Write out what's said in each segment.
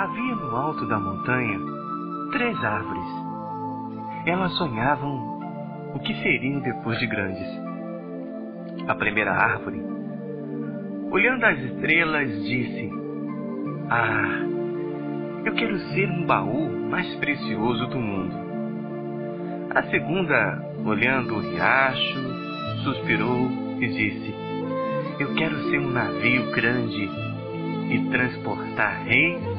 Havia no alto da montanha três árvores. Elas sonhavam o que seriam depois de grandes. A primeira árvore, olhando as estrelas, disse: Ah, eu quero ser um baú mais precioso do mundo. A segunda, olhando o riacho, suspirou e disse: Eu quero ser um navio grande e transportar reis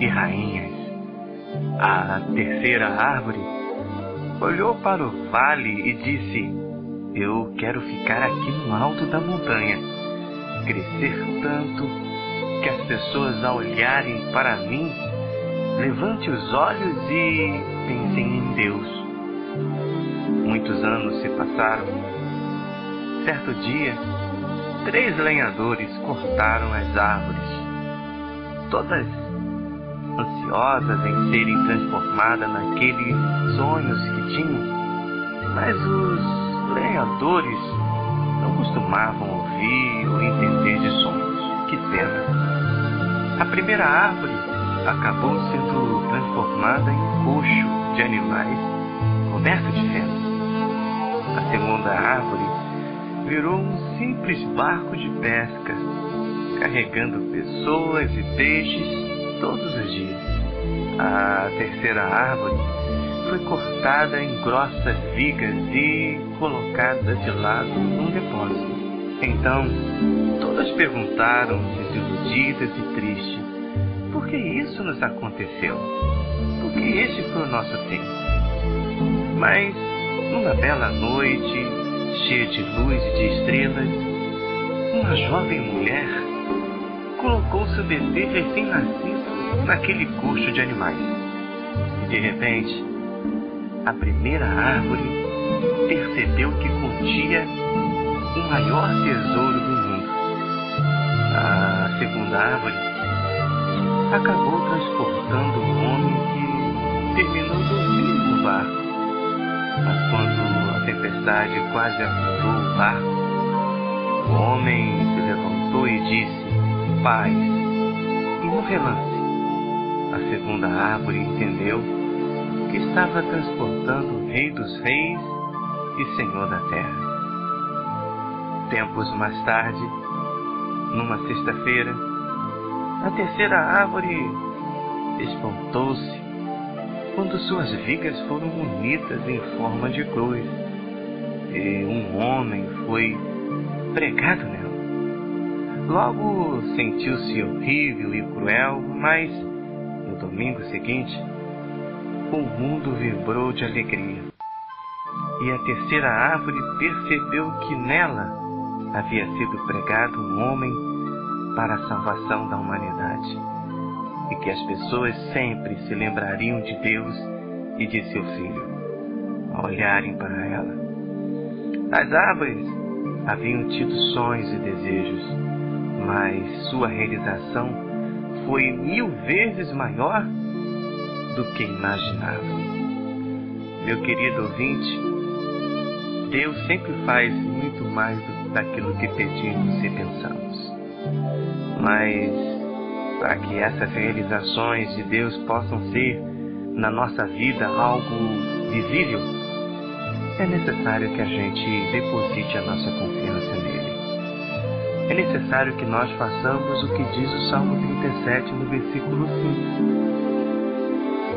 e rainhas. A terceira árvore olhou para o vale e disse: Eu quero ficar aqui no alto da montanha, crescer tanto que as pessoas, ao olharem para mim, levante os olhos e pensem em Deus. Muitos anos se passaram. Certo dia, três lenhadores cortaram as árvores, todas ansiosas em serem transformadas naqueles sonhos que tinham. Mas os lenhadores não costumavam ouvir ou entender de sonhos. Que pena. A primeira árvore acabou sendo transformada em coxo de animais coberto de feno. A segunda árvore virou um simples barco de pesca, carregando pessoas e peixes todos os dias. A terceira árvore foi cortada em grossas vigas e colocada de lado num depósito. Então, todas perguntaram, desiludidas e tristes, por que isso nos aconteceu? Por que este foi o nosso fim? Mas, numa bela noite, cheia de luz e de estrelas, uma jovem mulher colocou seu bebê recém-nascido naquele coxo de animais. E de repente, a primeira árvore percebeu que continha o maior tesouro do mundo. A segunda árvore acabou transportando um homem que terminou dormindo no barco. Mas quando a tempestade quase afundou o barco, o homem se levantou e disse: Paz. E no relance, a segunda árvore entendeu que estava transportando o Rei dos Reis e Senhor da Terra. Tempos mais tarde, numa sexta-feira, a terceira árvore espantou-se quando suas vigas foram unidas em forma de cruz e um homem foi pregado nela. Logo sentiu-se horrível e cruel, mas no domingo seguinte o mundo vibrou de alegria. E a terceira árvore percebeu que nela havia sido pregado um homem para a salvação da humanidade e que as pessoas sempre se lembrariam de Deus e de seu Filho ao olharem para ela. As árvores haviam tido sonhos e desejos, mas sua realização foi mil vezes maior do que imaginavam. Meu querido ouvinte, Deus sempre faz muito mais daquilo que pedimos e pensamos. Mas para que essas realizações de Deus possam ser na nossa vida algo visível, é necessário que a gente deposite a nossa confiança. É necessário que nós façamos o que diz o Salmo 37 no versículo 5.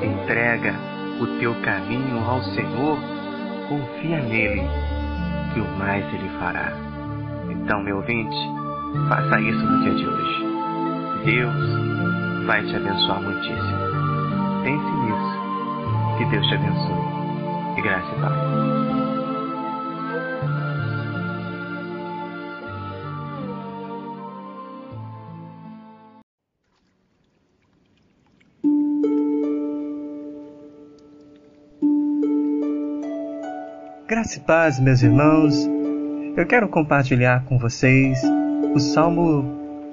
Entrega o teu caminho ao Senhor, confia nele, que o mais ele fará. Então, meu ouvinte, faça isso no dia de hoje. Deus vai te abençoar muitíssimo. Pense nisso. Que Deus te abençoe. E graça e paz. Graça e paz, meus irmãos. Eu quero compartilhar com vocês o Salmo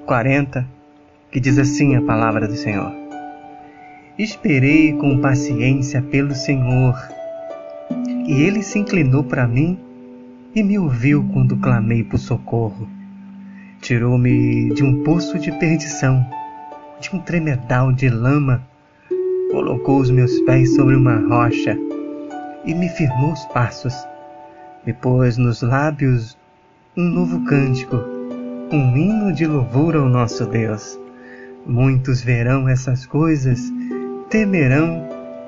40, que diz assim a palavra do Senhor: Esperei com paciência pelo Senhor, e ele se inclinou para mim e me ouviu quando clamei por socorro. Tirou-me de um poço de perdição, de um tremedal de lama, colocou os meus pés sobre uma rocha e me firmou os passos. Me pôs nos lábios um novo cântico, um hino de louvor ao nosso Deus. Muitos verão essas coisas, temerão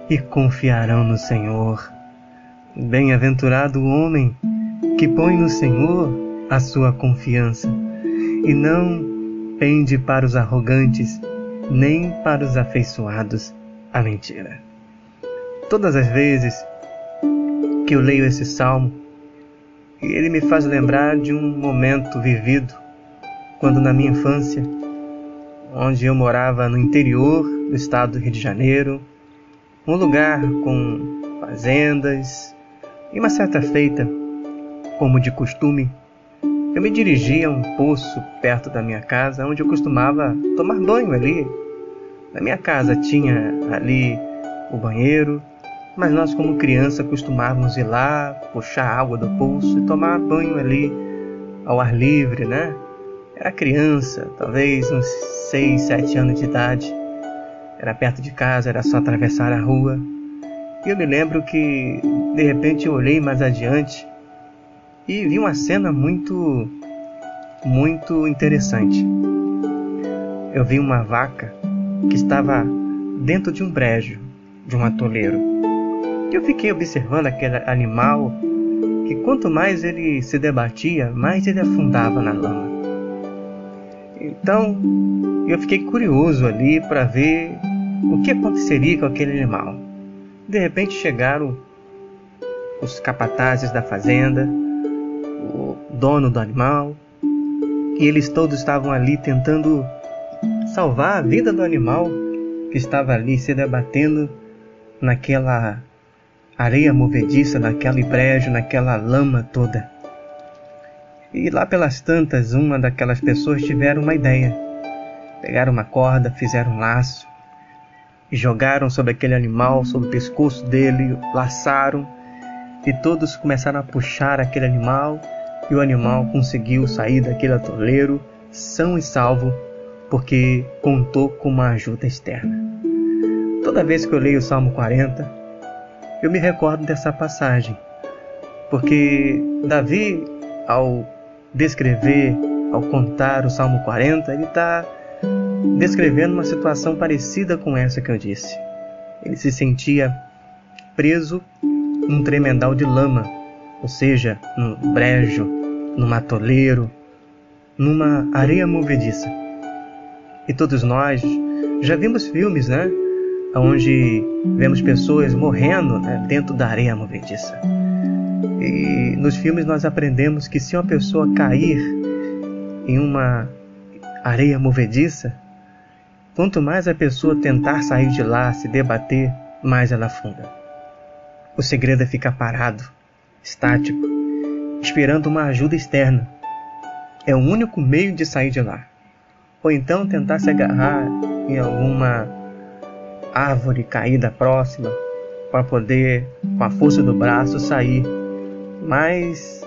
e confiarão no Senhor. Bem-aventurado o homem que põe no Senhor a sua confiança e não pende para os arrogantes, nem para os afeiçoados à mentira. Todas as vezes que eu leio esse salmo, ele me faz lembrar de um momento vivido quando na minha infância, onde eu morava no interior do estado do Rio de Janeiro, um lugar com fazendas, e uma certa feita, como de costume, eu me dirigia a um poço perto da minha casa, onde eu costumava tomar banho ali. Na minha casa tinha ali o banheiro, mas nós, como criança, costumávamos ir lá, puxar água do poço e tomar banho ali ao ar livre, né? Era criança, talvez uns 6, 7 anos de idade. Era perto de casa, era só atravessar a rua. E eu me lembro que, de repente, eu olhei mais adiante e vi uma cena muito, muito interessante. Eu vi uma vaca que estava dentro de um brejo, de um atoleiro. Eu fiquei observando aquele animal que quanto mais ele se debatia, mais ele afundava na lama. Então, eu fiquei curioso ali para ver o que aconteceria com aquele animal. De repente chegaram os capatazes da fazenda, o dono do animal, e eles todos estavam ali tentando salvar a vida do animal que estava ali se debatendo naquela areia movediça, naquele brejo, naquela lama toda. E lá pelas tantas, uma daquelas pessoas tiveram uma ideia. Pegaram uma corda, fizeram um laço e jogaram sobre aquele animal, sobre o pescoço dele, laçaram e todos começaram a puxar aquele animal e o animal conseguiu sair daquele atoleiro são e salvo porque contou com uma ajuda externa. Toda vez que eu leio o Salmo 40, eu me recordo dessa passagem, porque Davi, ao descrever, ao contar o Salmo 40, ele está descrevendo uma situação parecida com essa que eu disse. Ele se sentia preso num tremendal de lama, ou seja, num brejo, num atoleiro, numa areia movediça. E todos nós já vimos filmes, né? Onde vemos pessoas morrendo né, dentro da areia movediça. E nos filmes nós aprendemos que se uma pessoa cair em uma areia movediça, quanto mais a pessoa tentar sair de lá, se debater, mais ela afunda. O segredo é ficar parado, estático, esperando uma ajuda externa. É o único meio de sair de lá. Ou então tentar se agarrar em alguma árvore caída próxima para poder, com a força do braço, sair. Mas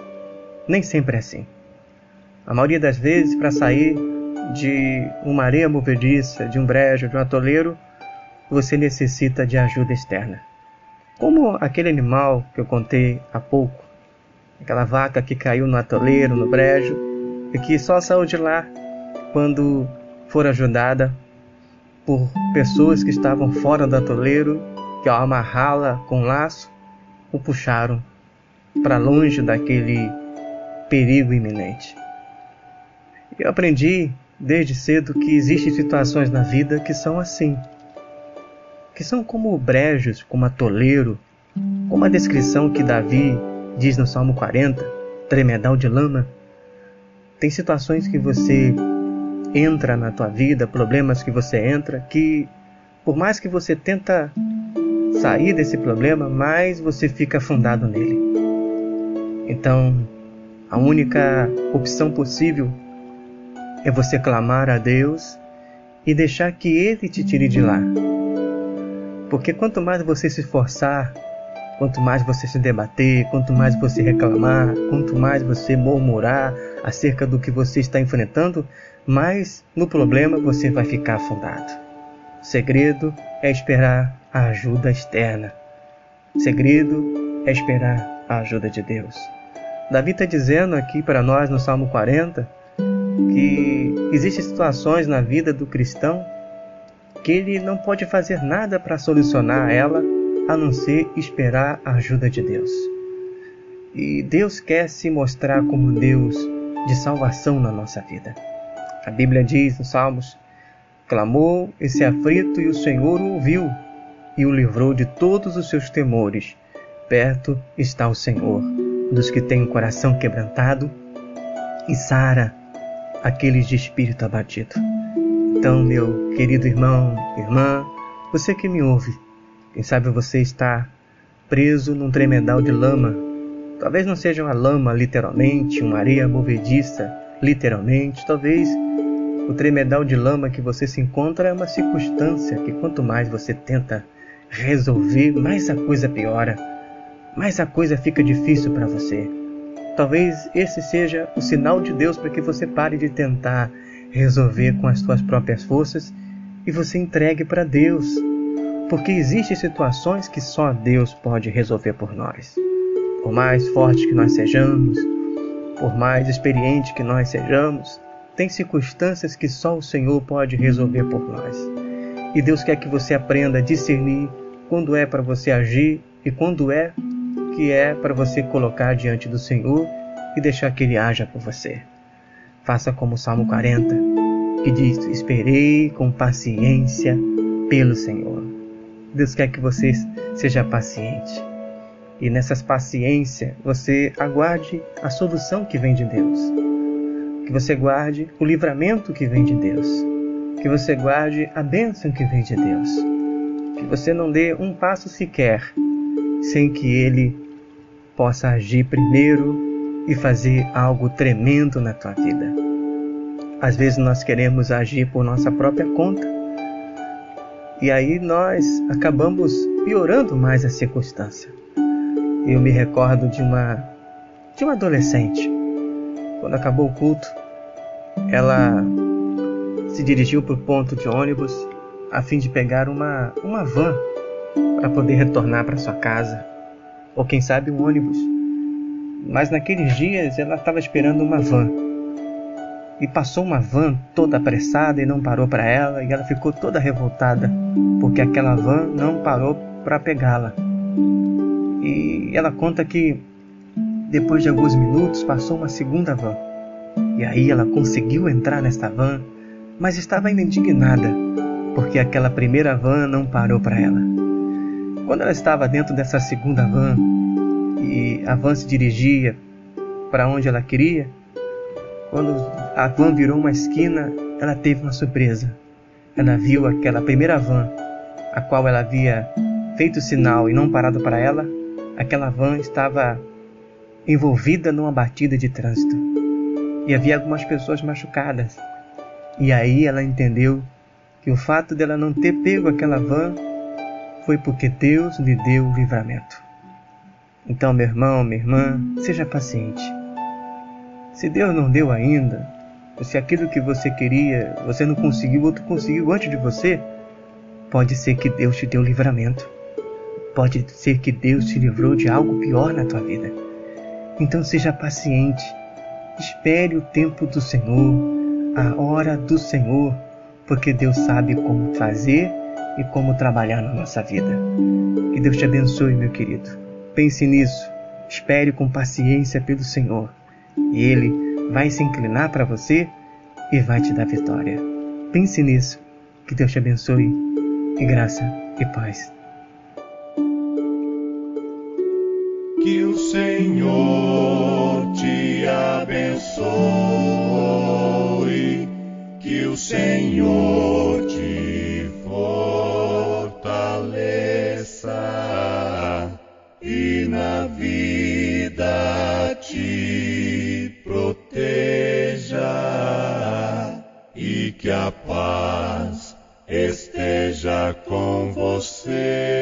nem sempre é assim. A maioria das vezes, para sair de uma areia movediça, de um brejo, de um atoleiro, você necessita de ajuda externa. Como aquele animal que eu contei há pouco, aquela vaca que caiu no atoleiro, no brejo, e que só saiu de lá quando for ajudada por pessoas que estavam fora do atoleiro, que ao amarrá-la com um laço, o puxaram para longe daquele perigo iminente. Eu aprendi desde cedo que existem situações na vida que são assim que são como brejos, como atoleiro, como a descrição que Davi diz no Salmo 40, tremedal de lama. Tem situações que você entra na tua vida, problemas que você entra, que por mais que você tenta sair desse problema, mais você fica afundado nele. Então, a única opção possível é você clamar a Deus e deixar que Ele te tire de lá. Porque quanto mais você se esforçar, quanto mais você se debater, quanto mais você reclamar, quanto mais você murmurar, acerca do que você está enfrentando, mais no problema você vai ficar afundado. O segredo é esperar a ajuda externa. O segredo é esperar a ajuda de Deus. Davi está dizendo aqui para nós no Salmo 40 que existem situações na vida do cristão que ele não pode fazer nada para solucionar ela a não ser esperar a ajuda de Deus. E Deus quer se mostrar como Deus de salvação na nossa vida. A Bíblia diz nos Salmos: Clamou esse aflito e o Senhor o ouviu e o livrou de todos os seus temores. Perto está o Senhor dos que têm o coração quebrantado e sara aqueles de espírito abatido. Então, meu querido irmão, irmã, você que me ouve, quem sabe você está preso num tremedal de lama Talvez não seja uma lama, literalmente, uma areia movediça, literalmente. Talvez o tremedal de lama que você se encontra é uma circunstância que quanto mais você tenta resolver, mais a coisa piora, mais a coisa fica difícil para você. Talvez esse seja o sinal de Deus para que você pare de tentar resolver com as suas próprias forças e você entregue para Deus, porque existem situações que só Deus pode resolver por nós. Por mais forte que nós sejamos, por mais experiente que nós sejamos, tem circunstâncias que só o Senhor pode resolver por nós. E Deus quer que você aprenda a discernir quando é para você agir e quando é que é para você colocar diante do Senhor e deixar que Ele haja por você. Faça como o Salmo 40, que diz: Esperei com paciência pelo Senhor. Deus quer que você seja paciente e nessas paciência você aguarde a solução que vem de Deus. Que você guarde o livramento que vem de Deus. Que você guarde a bênção que vem de Deus. Que você não dê um passo sequer sem que Ele possa agir primeiro e fazer algo tremendo na tua vida. Às vezes nós queremos agir por nossa própria conta e aí nós acabamos piorando mais a circunstância. Eu me recordo de uma de uma adolescente. Quando acabou o culto, ela se dirigiu para o ponto de ônibus a fim de pegar uma uma van para poder retornar para sua casa, ou quem sabe um ônibus. Mas naqueles dias ela estava esperando uma van. E passou uma van toda apressada e não parou para ela, e ela ficou toda revoltada, porque aquela van não parou para pegá-la. E ela conta que depois de alguns minutos passou uma segunda van. E aí ela conseguiu entrar nesta van, mas estava ainda indignada, porque aquela primeira van não parou para ela. Quando ela estava dentro dessa segunda van e a van se dirigia para onde ela queria, quando a van virou uma esquina, ela teve uma surpresa. Ela viu aquela primeira van, a qual ela havia feito sinal e não parado para ela, aquela van estava envolvida numa batida de trânsito e havia algumas pessoas machucadas. E aí ela entendeu que o fato dela não ter pego aquela van foi porque Deus lhe deu o livramento. Então, meu irmão, minha irmã, seja paciente. Se Deus não deu ainda, ou se aquilo que você queria você não conseguiu, outro conseguiu antes de você, pode ser que Deus te deu o livramento. Pode ser que Deus te livrou de algo pior na tua vida. Então seja paciente. Espere o tempo do Senhor, a hora do Senhor, porque Deus sabe como fazer e como trabalhar na nossa vida. Que Deus te abençoe, meu querido. Pense nisso. Espere com paciência pelo Senhor. E Ele vai se inclinar para você e vai te dar vitória. Pense nisso. Que Deus te abençoe. E graça e paz. Senhor te abençoe, que o Senhor te fortaleça e na vida te proteja e que a paz esteja com você.